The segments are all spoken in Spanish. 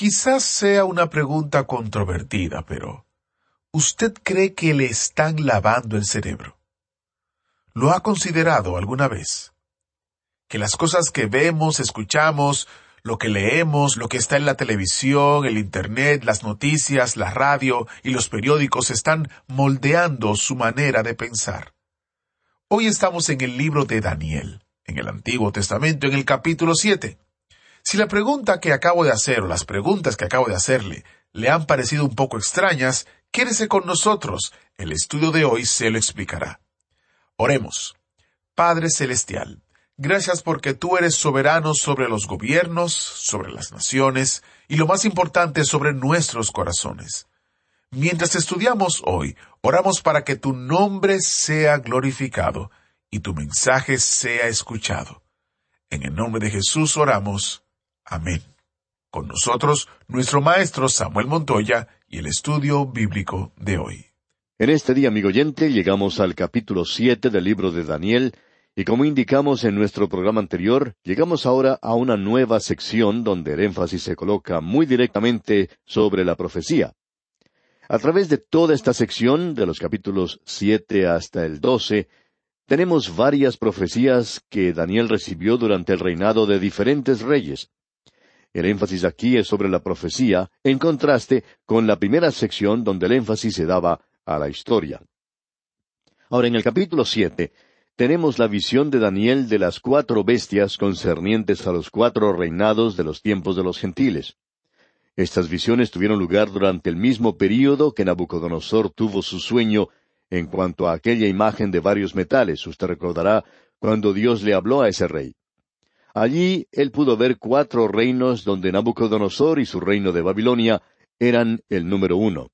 Quizás sea una pregunta controvertida, pero ¿usted cree que le están lavando el cerebro? ¿Lo ha considerado alguna vez? Que las cosas que vemos, escuchamos, lo que leemos, lo que está en la televisión, el Internet, las noticias, la radio y los periódicos están moldeando su manera de pensar. Hoy estamos en el libro de Daniel, en el Antiguo Testamento, en el capítulo 7. Si la pregunta que acabo de hacer o las preguntas que acabo de hacerle le han parecido un poco extrañas, quédese con nosotros. El estudio de hoy se lo explicará. Oremos. Padre Celestial, gracias porque tú eres soberano sobre los gobiernos, sobre las naciones y lo más importante sobre nuestros corazones. Mientras estudiamos hoy, oramos para que tu nombre sea glorificado y tu mensaje sea escuchado. En el nombre de Jesús oramos. Amén. Con nosotros, nuestro maestro Samuel Montoya y el estudio bíblico de hoy. En este día, amigo oyente, llegamos al capítulo siete del libro de Daniel, y como indicamos en nuestro programa anterior, llegamos ahora a una nueva sección donde el énfasis se coloca muy directamente sobre la profecía. A través de toda esta sección, de los capítulos siete hasta el doce, tenemos varias profecías que Daniel recibió durante el reinado de diferentes reyes. El énfasis aquí es sobre la profecía, en contraste con la primera sección donde el énfasis se daba a la historia. Ahora, en el capítulo siete, tenemos la visión de Daniel de las cuatro bestias concernientes a los cuatro reinados de los tiempos de los gentiles. Estas visiones tuvieron lugar durante el mismo período que Nabucodonosor tuvo su sueño en cuanto a aquella imagen de varios metales. Usted recordará cuando Dios le habló a ese rey. Allí él pudo ver cuatro reinos donde Nabucodonosor y su reino de Babilonia eran el número uno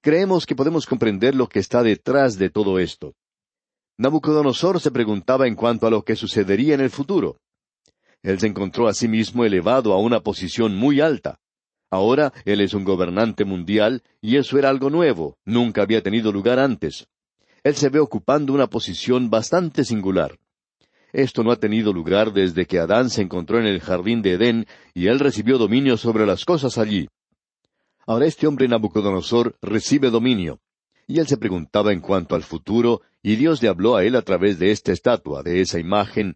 creemos que podemos comprender lo que está detrás de todo esto. Nabucodonosor se preguntaba en cuanto a lo que sucedería en el futuro. Él se encontró a sí mismo elevado a una posición muy alta. Ahora él es un gobernante mundial y eso era algo nuevo, nunca había tenido lugar antes. Él se ve ocupando una posición bastante singular. Esto no ha tenido lugar desde que Adán se encontró en el jardín de Edén y él recibió dominio sobre las cosas allí. Ahora este hombre Nabucodonosor recibe dominio. Y él se preguntaba en cuanto al futuro, y Dios le habló a él a través de esta estatua, de esa imagen,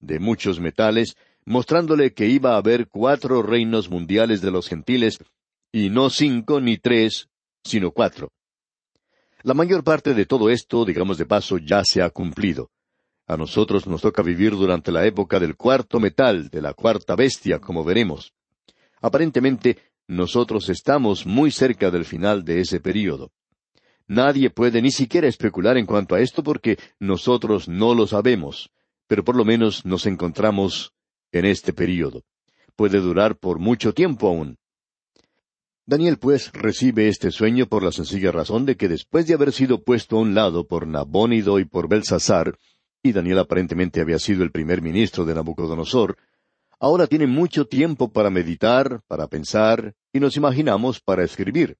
de muchos metales, mostrándole que iba a haber cuatro reinos mundiales de los gentiles, y no cinco ni tres, sino cuatro. La mayor parte de todo esto, digamos de paso, ya se ha cumplido. A nosotros nos toca vivir durante la época del cuarto metal, de la cuarta bestia, como veremos. Aparentemente, nosotros estamos muy cerca del final de ese período. Nadie puede ni siquiera especular en cuanto a esto porque nosotros no lo sabemos, pero por lo menos nos encontramos en este período. Puede durar por mucho tiempo aún. Daniel pues recibe este sueño por la sencilla razón de que después de haber sido puesto a un lado por Nabónido y por Belsasar, Daniel aparentemente había sido el primer ministro de Nabucodonosor, ahora tiene mucho tiempo para meditar, para pensar, y nos imaginamos para escribir.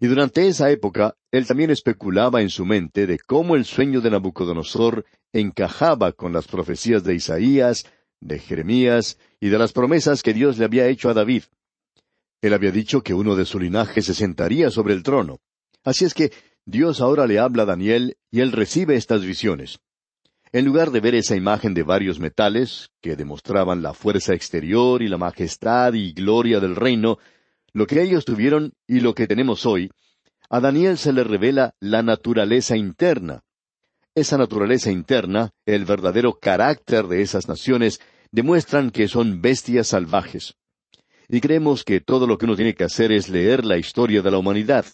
Y durante esa época, él también especulaba en su mente de cómo el sueño de Nabucodonosor encajaba con las profecías de Isaías, de Jeremías y de las promesas que Dios le había hecho a David. Él había dicho que uno de su linaje se sentaría sobre el trono. Así es que Dios ahora le habla a Daniel y él recibe estas visiones. En lugar de ver esa imagen de varios metales, que demostraban la fuerza exterior y la majestad y gloria del reino, lo que ellos tuvieron y lo que tenemos hoy, a Daniel se le revela la naturaleza interna. Esa naturaleza interna, el verdadero carácter de esas naciones, demuestran que son bestias salvajes. Y creemos que todo lo que uno tiene que hacer es leer la historia de la humanidad.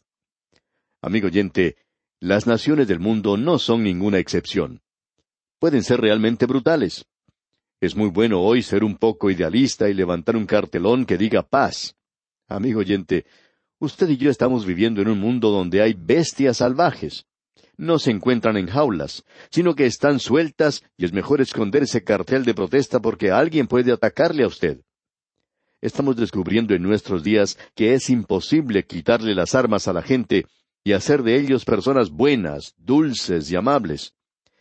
Amigo oyente, las naciones del mundo no son ninguna excepción pueden ser realmente brutales. Es muy bueno hoy ser un poco idealista y levantar un cartelón que diga paz. Amigo oyente, usted y yo estamos viviendo en un mundo donde hay bestias salvajes. No se encuentran en jaulas, sino que están sueltas y es mejor esconder ese cartel de protesta porque alguien puede atacarle a usted. Estamos descubriendo en nuestros días que es imposible quitarle las armas a la gente y hacer de ellos personas buenas, dulces y amables.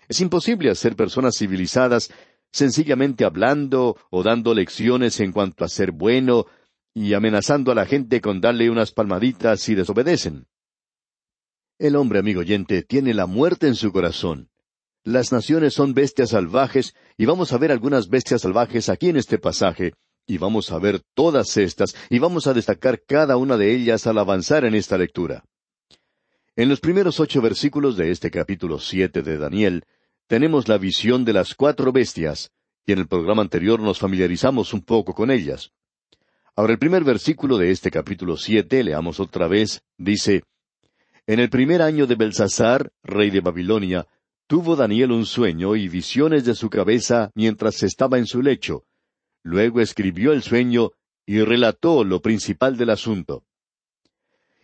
Es imposible hacer personas civilizadas sencillamente hablando o dando lecciones en cuanto a ser bueno y amenazando a la gente con darle unas palmaditas si desobedecen. El hombre, amigo oyente, tiene la muerte en su corazón. Las naciones son bestias salvajes y vamos a ver algunas bestias salvajes aquí en este pasaje, y vamos a ver todas estas y vamos a destacar cada una de ellas al avanzar en esta lectura. En los primeros ocho versículos de este capítulo siete de Daniel, tenemos la visión de las cuatro bestias, y en el programa anterior nos familiarizamos un poco con ellas. Ahora el primer versículo de este capítulo siete, leamos otra vez, dice En el primer año de Belsasar, rey de Babilonia, tuvo Daniel un sueño y visiones de su cabeza mientras estaba en su lecho. Luego escribió el sueño y relató lo principal del asunto.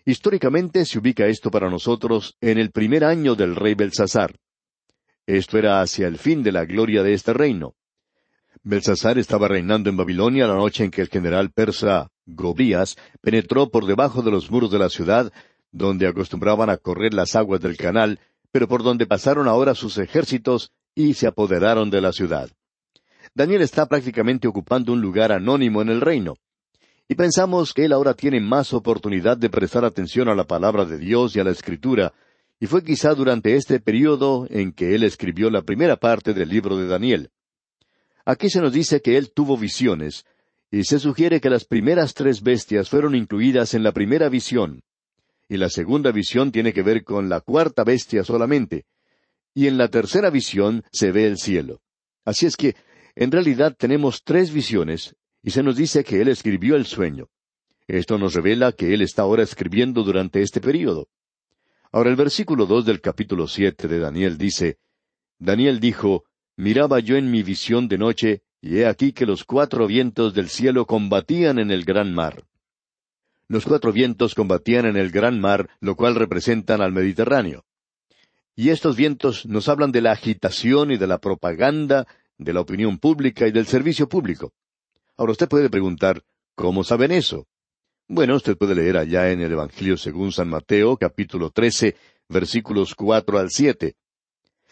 Históricamente se ubica esto para nosotros en el primer año del rey Belsasar. Esto era hacia el fin de la gloria de este reino. Belsasar estaba reinando en Babilonia la noche en que el general persa Gobías penetró por debajo de los muros de la ciudad, donde acostumbraban a correr las aguas del canal, pero por donde pasaron ahora sus ejércitos y se apoderaron de la ciudad. Daniel está prácticamente ocupando un lugar anónimo en el reino. Y pensamos que él ahora tiene más oportunidad de prestar atención a la palabra de Dios y a la escritura, y fue quizá durante este período en que él escribió la primera parte del libro de Daniel. Aquí se nos dice que él tuvo visiones, y se sugiere que las primeras tres bestias fueron incluidas en la primera visión, y la segunda visión tiene que ver con la cuarta bestia solamente, y en la tercera visión se ve el cielo. Así es que, en realidad tenemos tres visiones, y se nos dice que él escribió el sueño. Esto nos revela que él está ahora escribiendo durante este período. Ahora el versículo dos del capítulo siete de Daniel dice, Daniel dijo, Miraba yo en mi visión de noche, y he aquí que los cuatro vientos del cielo combatían en el gran mar. Los cuatro vientos combatían en el gran mar, lo cual representan al Mediterráneo. Y estos vientos nos hablan de la agitación y de la propaganda, de la opinión pública y del servicio público. Ahora usted puede preguntar, ¿cómo saben eso? Bueno, usted puede leer allá en el Evangelio según San Mateo, capítulo 13, versículos cuatro al siete.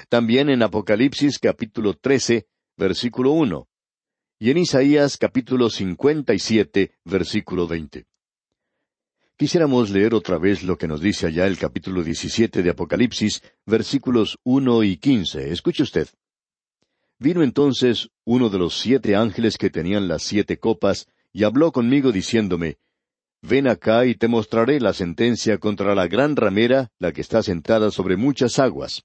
También en Apocalipsis, capítulo 13, versículo uno. Y en Isaías, capítulo 57, versículo 20. Quisiéramos leer otra vez lo que nos dice allá el capítulo 17 de Apocalipsis, versículos uno y quince. Escuche usted. Vino entonces uno de los siete ángeles que tenían las siete copas, y habló conmigo diciéndome, Ven acá y te mostraré la sentencia contra la gran ramera, la que está sentada sobre muchas aguas.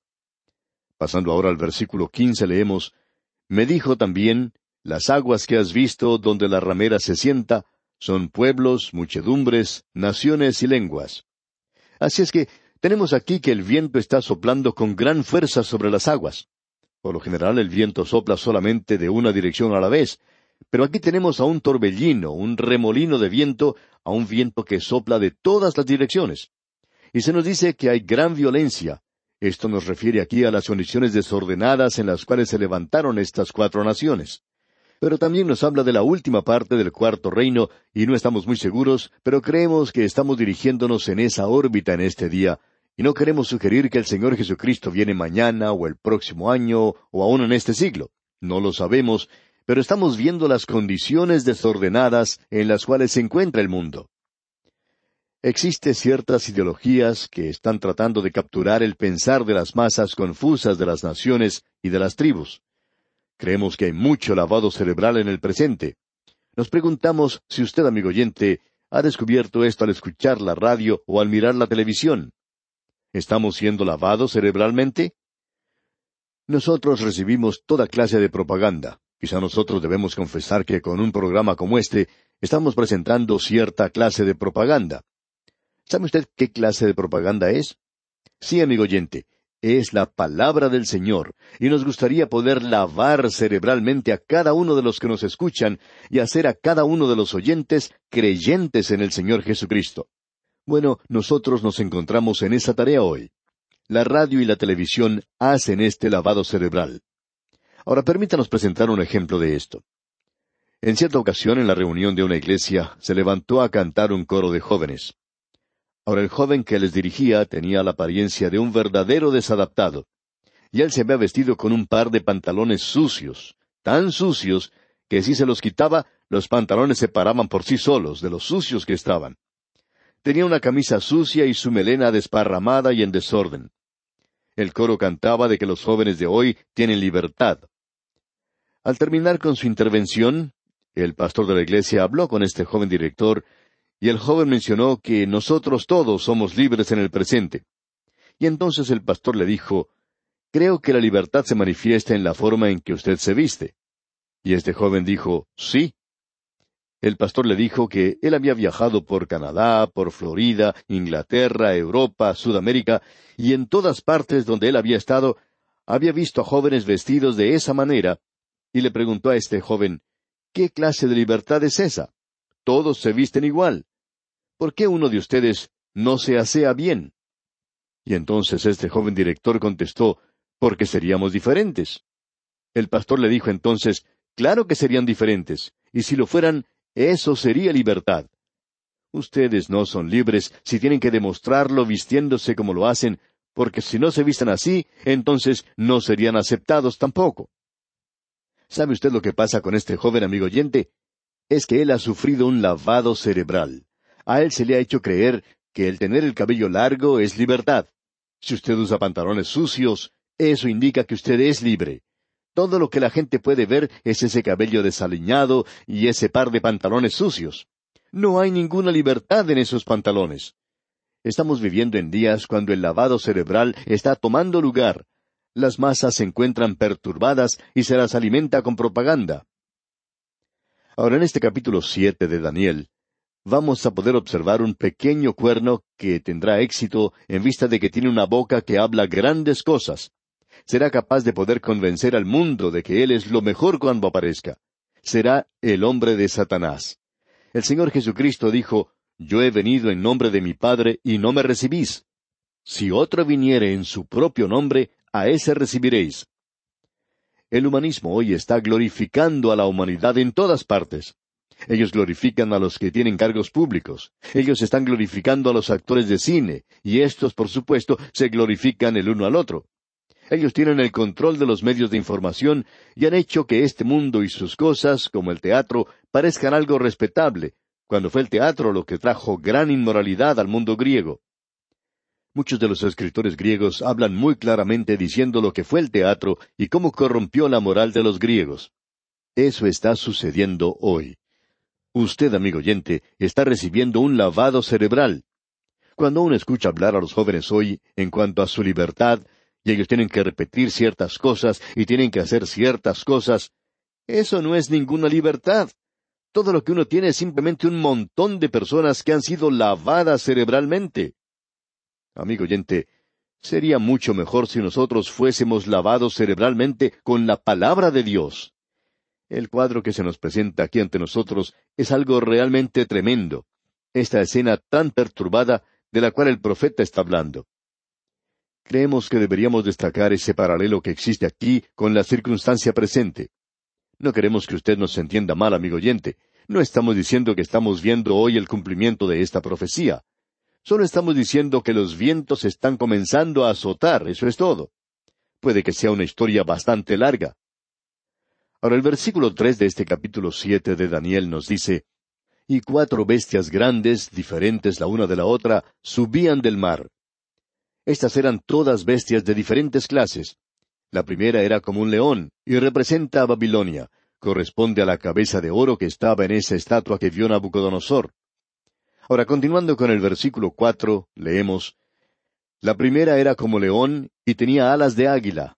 Pasando ahora al versículo quince leemos, Me dijo también, Las aguas que has visto donde la ramera se sienta, son pueblos, muchedumbres, naciones y lenguas. Así es que tenemos aquí que el viento está soplando con gran fuerza sobre las aguas. Por lo general el viento sopla solamente de una dirección a la vez, pero aquí tenemos a un torbellino, un remolino de viento, a un viento que sopla de todas las direcciones. Y se nos dice que hay gran violencia. Esto nos refiere aquí a las condiciones desordenadas en las cuales se levantaron estas cuatro naciones. Pero también nos habla de la última parte del cuarto reino, y no estamos muy seguros, pero creemos que estamos dirigiéndonos en esa órbita en este día, y no queremos sugerir que el Señor Jesucristo viene mañana o el próximo año o aún en este siglo. No lo sabemos, pero estamos viendo las condiciones desordenadas en las cuales se encuentra el mundo. Existen ciertas ideologías que están tratando de capturar el pensar de las masas confusas de las naciones y de las tribus. Creemos que hay mucho lavado cerebral en el presente. Nos preguntamos si usted, amigo oyente, ha descubierto esto al escuchar la radio o al mirar la televisión. ¿Estamos siendo lavados cerebralmente? Nosotros recibimos toda clase de propaganda, Quizá nosotros debemos confesar que con un programa como este estamos presentando cierta clase de propaganda. ¿Sabe usted qué clase de propaganda es? Sí, amigo oyente, es la palabra del Señor, y nos gustaría poder lavar cerebralmente a cada uno de los que nos escuchan y hacer a cada uno de los oyentes creyentes en el Señor Jesucristo. Bueno, nosotros nos encontramos en esa tarea hoy. La radio y la televisión hacen este lavado cerebral. Ahora permítanos presentar un ejemplo de esto. En cierta ocasión, en la reunión de una iglesia, se levantó a cantar un coro de jóvenes. Ahora el joven que les dirigía tenía la apariencia de un verdadero desadaptado, y él se había vestido con un par de pantalones sucios, tan sucios que si se los quitaba, los pantalones se paraban por sí solos de los sucios que estaban. Tenía una camisa sucia y su melena desparramada y en desorden. El coro cantaba de que los jóvenes de hoy tienen libertad. Al terminar con su intervención, el pastor de la iglesia habló con este joven director y el joven mencionó que nosotros todos somos libres en el presente. Y entonces el pastor le dijo, Creo que la libertad se manifiesta en la forma en que usted se viste. Y este joven dijo, Sí. El pastor le dijo que él había viajado por Canadá, por Florida, Inglaterra, Europa, Sudamérica, y en todas partes donde él había estado, había visto a jóvenes vestidos de esa manera, y le preguntó a este joven, ¿qué clase de libertad es esa? Todos se visten igual. ¿por qué uno de ustedes no se asea bien? Y entonces este joven director contestó, porque seríamos diferentes. El pastor le dijo entonces, claro que serían diferentes, y si lo fueran, eso sería libertad. Ustedes no son libres si tienen que demostrarlo vistiéndose como lo hacen, porque si no se visten así, entonces no serían aceptados tampoco. ¿Sabe usted lo que pasa con este joven amigo oyente? Es que él ha sufrido un lavado cerebral a él se le ha hecho creer que el tener el cabello largo es libertad. Si usted usa pantalones sucios, eso indica que usted es libre. Todo lo que la gente puede ver es ese cabello desaliñado y ese par de pantalones sucios. No hay ninguna libertad en esos pantalones. Estamos viviendo en días cuando el lavado cerebral está tomando lugar. Las masas se encuentran perturbadas y se las alimenta con propaganda. Ahora en este capítulo siete de Daniel, vamos a poder observar un pequeño cuerno que tendrá éxito en vista de que tiene una boca que habla grandes cosas. Será capaz de poder convencer al mundo de que Él es lo mejor cuando aparezca. Será el hombre de Satanás. El Señor Jesucristo dijo, Yo he venido en nombre de mi Padre y no me recibís. Si otro viniere en su propio nombre, a ese recibiréis. El humanismo hoy está glorificando a la humanidad en todas partes. Ellos glorifican a los que tienen cargos públicos. Ellos están glorificando a los actores de cine, y estos, por supuesto, se glorifican el uno al otro. Ellos tienen el control de los medios de información y han hecho que este mundo y sus cosas, como el teatro, parezcan algo respetable, cuando fue el teatro lo que trajo gran inmoralidad al mundo griego. Muchos de los escritores griegos hablan muy claramente diciendo lo que fue el teatro y cómo corrompió la moral de los griegos. Eso está sucediendo hoy. Usted, amigo oyente, está recibiendo un lavado cerebral. Cuando uno escucha hablar a los jóvenes hoy en cuanto a su libertad, y ellos tienen que repetir ciertas cosas y tienen que hacer ciertas cosas, eso no es ninguna libertad. Todo lo que uno tiene es simplemente un montón de personas que han sido lavadas cerebralmente. Amigo oyente, sería mucho mejor si nosotros fuésemos lavados cerebralmente con la palabra de Dios. El cuadro que se nos presenta aquí ante nosotros es algo realmente tremendo, esta escena tan perturbada de la cual el profeta está hablando. Creemos que deberíamos destacar ese paralelo que existe aquí con la circunstancia presente. No queremos que usted nos entienda mal, amigo oyente. No estamos diciendo que estamos viendo hoy el cumplimiento de esta profecía. Solo estamos diciendo que los vientos están comenzando a azotar, eso es todo. Puede que sea una historia bastante larga. Ahora el versículo tres de este capítulo siete de Daniel nos dice Y cuatro bestias grandes, diferentes la una de la otra, subían del mar. Estas eran todas bestias de diferentes clases. La primera era como un león, y representa a Babilonia, corresponde a la cabeza de oro que estaba en esa estatua que vio Nabucodonosor. Ahora, continuando con el versículo cuatro, leemos La primera era como león y tenía alas de águila,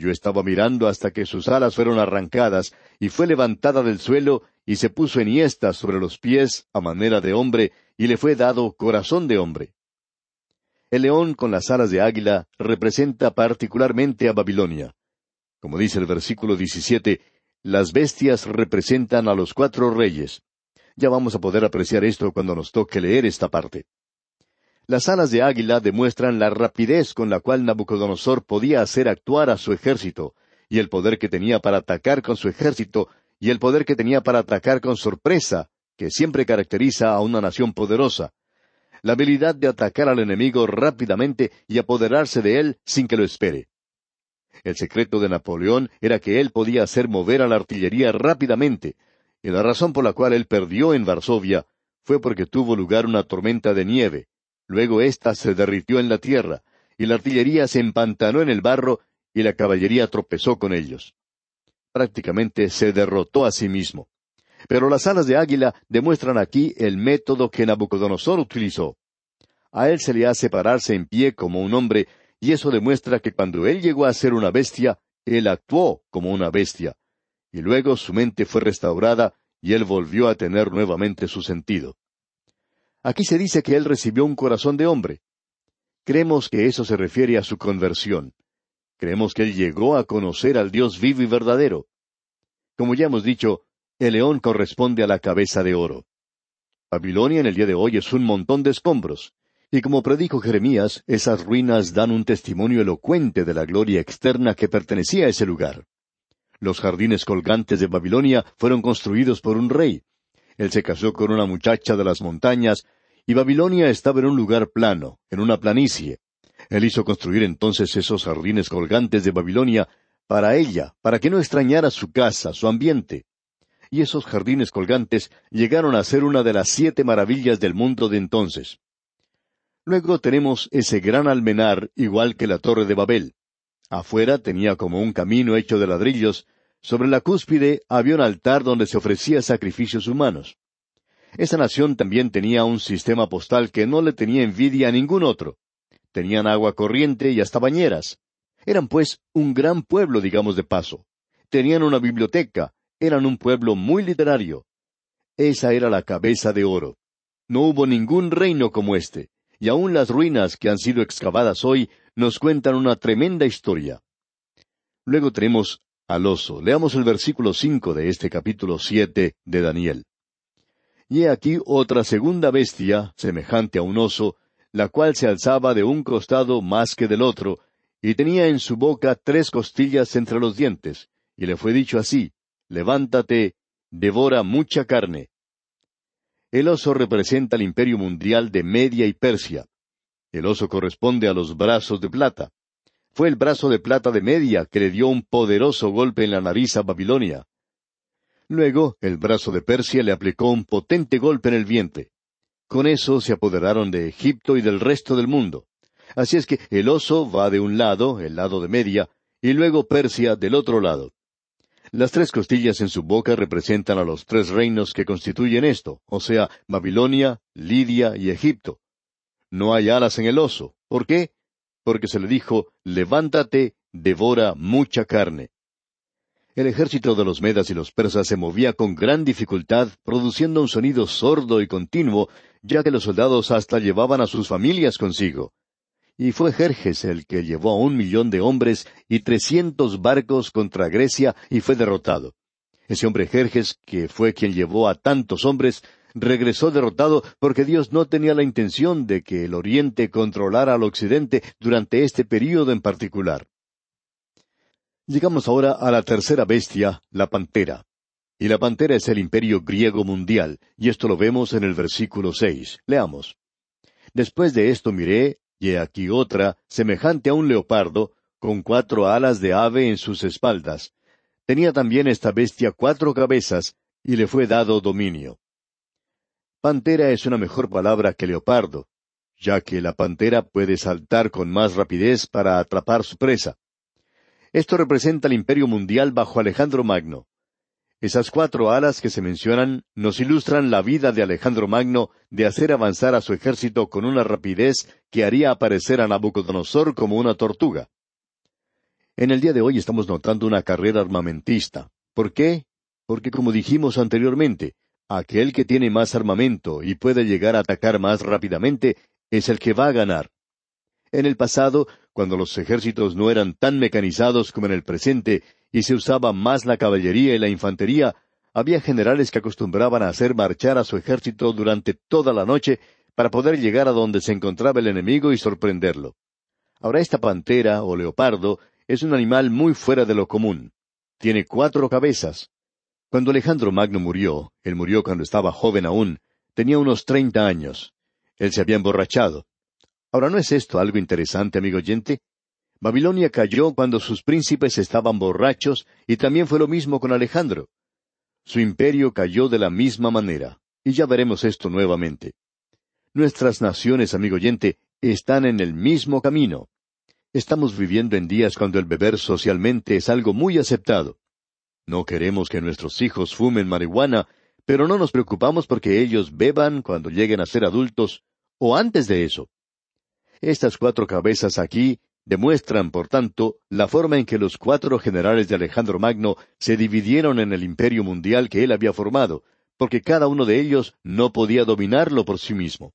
yo estaba mirando hasta que sus alas fueron arrancadas, y fue levantada del suelo, y se puso enhiesta sobre los pies a manera de hombre, y le fue dado corazón de hombre. El león con las alas de águila representa particularmente a Babilonia. Como dice el versículo 17, las bestias representan a los cuatro reyes. Ya vamos a poder apreciar esto cuando nos toque leer esta parte. Las alas de águila demuestran la rapidez con la cual Nabucodonosor podía hacer actuar a su ejército, y el poder que tenía para atacar con su ejército, y el poder que tenía para atacar con sorpresa, que siempre caracteriza a una nación poderosa. La habilidad de atacar al enemigo rápidamente y apoderarse de él sin que lo espere. El secreto de Napoleón era que él podía hacer mover a la artillería rápidamente, y la razón por la cual él perdió en Varsovia fue porque tuvo lugar una tormenta de nieve, Luego ésta se derritió en la tierra, y la artillería se empantanó en el barro, y la caballería tropezó con ellos. Prácticamente se derrotó a sí mismo. Pero las alas de águila demuestran aquí el método que Nabucodonosor utilizó. A él se le hace pararse en pie como un hombre, y eso demuestra que cuando él llegó a ser una bestia, él actuó como una bestia. Y luego su mente fue restaurada, y él volvió a tener nuevamente su sentido. Aquí se dice que él recibió un corazón de hombre. Creemos que eso se refiere a su conversión. Creemos que él llegó a conocer al Dios vivo y verdadero. Como ya hemos dicho, el león corresponde a la cabeza de oro. Babilonia en el día de hoy es un montón de escombros. Y como predijo Jeremías, esas ruinas dan un testimonio elocuente de la gloria externa que pertenecía a ese lugar. Los jardines colgantes de Babilonia fueron construidos por un rey, él se casó con una muchacha de las montañas, y Babilonia estaba en un lugar plano, en una planicie. Él hizo construir entonces esos jardines colgantes de Babilonia para ella, para que no extrañara su casa, su ambiente. Y esos jardines colgantes llegaron a ser una de las siete maravillas del mundo de entonces. Luego tenemos ese gran almenar, igual que la torre de Babel. Afuera tenía como un camino hecho de ladrillos, sobre la cúspide había un altar donde se ofrecía sacrificios humanos. Esa nación también tenía un sistema postal que no le tenía envidia a ningún otro. Tenían agua corriente y hasta bañeras. Eran pues un gran pueblo, digamos de paso. Tenían una biblioteca, eran un pueblo muy literario. Esa era la cabeza de oro. No hubo ningún reino como este, y aun las ruinas que han sido excavadas hoy nos cuentan una tremenda historia. Luego tenemos al oso. Leamos el versículo cinco de este capítulo siete de Daniel. Y he aquí otra segunda bestia, semejante a un oso, la cual se alzaba de un costado más que del otro, y tenía en su boca tres costillas entre los dientes, y le fue dicho así, Levántate, devora mucha carne. El oso representa el imperio mundial de Media y Persia. El oso corresponde a los brazos de plata. Fue el brazo de plata de Media que le dio un poderoso golpe en la nariz a Babilonia. Luego, el brazo de Persia le aplicó un potente golpe en el vientre. Con eso se apoderaron de Egipto y del resto del mundo. Así es que el oso va de un lado, el lado de Media, y luego Persia del otro lado. Las tres costillas en su boca representan a los tres reinos que constituyen esto, o sea, Babilonia, Lidia y Egipto. No hay alas en el oso. ¿Por qué? porque se le dijo, levántate, devora mucha carne. El ejército de los medas y los persas se movía con gran dificultad, produciendo un sonido sordo y continuo, ya que los soldados hasta llevaban a sus familias consigo. Y fue Jerjes el que llevó a un millón de hombres y trescientos barcos contra Grecia y fue derrotado. Ese hombre Jerjes, que fue quien llevó a tantos hombres, regresó derrotado porque Dios no tenía la intención de que el Oriente controlara al Occidente durante este período en particular. Llegamos ahora a la tercera bestia, la pantera. Y la pantera es el imperio griego mundial, y esto lo vemos en el versículo seis. Leamos. Después de esto miré, y aquí otra, semejante a un leopardo, con cuatro alas de ave en sus espaldas. Tenía también esta bestia cuatro cabezas, y le fue dado dominio. Pantera es una mejor palabra que leopardo, ya que la pantera puede saltar con más rapidez para atrapar su presa. Esto representa el imperio mundial bajo Alejandro Magno. Esas cuatro alas que se mencionan nos ilustran la vida de Alejandro Magno de hacer avanzar a su ejército con una rapidez que haría aparecer a Nabucodonosor como una tortuga. En el día de hoy estamos notando una carrera armamentista. ¿Por qué? Porque como dijimos anteriormente, Aquel que tiene más armamento y puede llegar a atacar más rápidamente es el que va a ganar. En el pasado, cuando los ejércitos no eran tan mecanizados como en el presente y se usaba más la caballería y la infantería, había generales que acostumbraban a hacer marchar a su ejército durante toda la noche para poder llegar a donde se encontraba el enemigo y sorprenderlo. Ahora esta pantera o leopardo es un animal muy fuera de lo común. Tiene cuatro cabezas. Cuando Alejandro Magno murió, él murió cuando estaba joven aún, tenía unos treinta años. Él se había emborrachado. Ahora, ¿no es esto algo interesante, amigo oyente? Babilonia cayó cuando sus príncipes estaban borrachos y también fue lo mismo con Alejandro. Su imperio cayó de la misma manera, y ya veremos esto nuevamente. Nuestras naciones, amigo oyente, están en el mismo camino. Estamos viviendo en días cuando el beber socialmente es algo muy aceptado. No queremos que nuestros hijos fumen marihuana, pero no nos preocupamos porque ellos beban cuando lleguen a ser adultos o antes de eso. Estas cuatro cabezas aquí demuestran, por tanto, la forma en que los cuatro generales de Alejandro Magno se dividieron en el imperio mundial que él había formado, porque cada uno de ellos no podía dominarlo por sí mismo.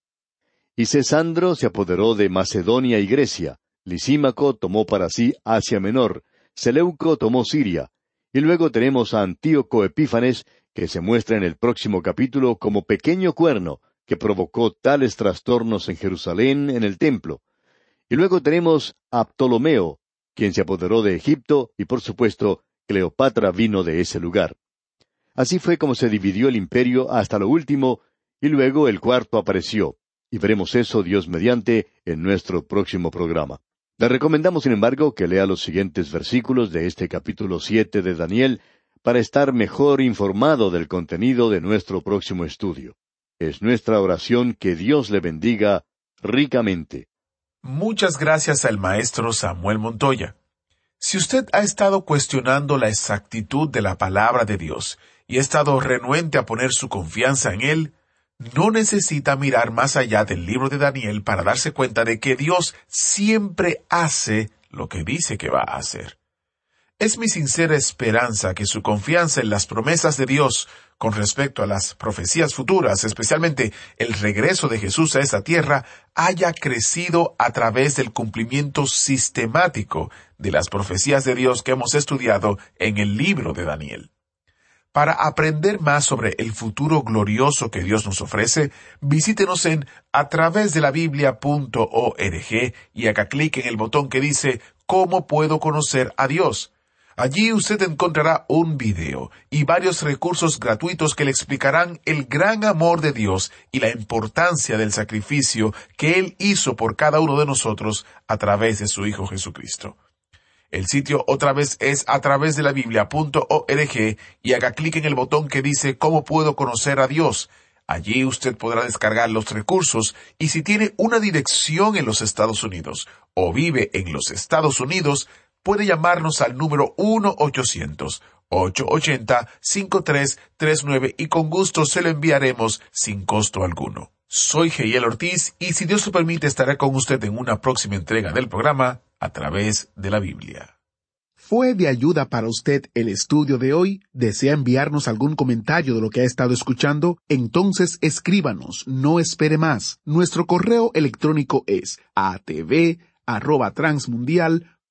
Y Cesandro se apoderó de Macedonia y Grecia, Lisímaco tomó para sí Asia Menor, Seleuco tomó Siria, y luego tenemos a Antíoco Epífanes, que se muestra en el próximo capítulo como pequeño cuerno, que provocó tales trastornos en Jerusalén en el templo, y luego tenemos a Ptolomeo, quien se apoderó de Egipto, y por supuesto, Cleopatra vino de ese lugar. Así fue como se dividió el imperio hasta lo último, y luego el cuarto apareció. Y veremos eso, Dios mediante, en nuestro próximo programa. Le recomendamos, sin embargo, que lea los siguientes versículos de este capítulo siete de Daniel para estar mejor informado del contenido de nuestro próximo estudio. Es nuestra oración que Dios le bendiga ricamente. Muchas gracias al maestro Samuel Montoya. Si usted ha estado cuestionando la exactitud de la palabra de Dios y ha estado renuente a poner su confianza en Él, no necesita mirar más allá del libro de Daniel para darse cuenta de que Dios siempre hace lo que dice que va a hacer. Es mi sincera esperanza que su confianza en las promesas de Dios con respecto a las profecías futuras, especialmente el regreso de Jesús a esta tierra, haya crecido a través del cumplimiento sistemático de las profecías de Dios que hemos estudiado en el libro de Daniel. Para aprender más sobre el futuro glorioso que Dios nos ofrece, visítenos en a través de la y haga clic en el botón que dice ¿Cómo puedo conocer a Dios? Allí usted encontrará un video y varios recursos gratuitos que le explicarán el gran amor de Dios y la importancia del sacrificio que Él hizo por cada uno de nosotros a través de su Hijo Jesucristo. El sitio otra vez es a través de la biblia.org y haga clic en el botón que dice ¿Cómo puedo conocer a Dios? Allí usted podrá descargar los recursos y si tiene una dirección en los Estados Unidos o vive en los Estados Unidos, puede llamarnos al número 1-800-880-5339 y con gusto se lo enviaremos sin costo alguno. Soy Geiel Ortiz y si Dios lo permite estaré con usted en una próxima entrega del programa a través de la Biblia. ¿Fue de ayuda para usted el estudio de hoy? ¿Desea enviarnos algún comentario de lo que ha estado escuchando? Entonces escríbanos, no espere más. Nuestro correo electrónico es atv@transmundial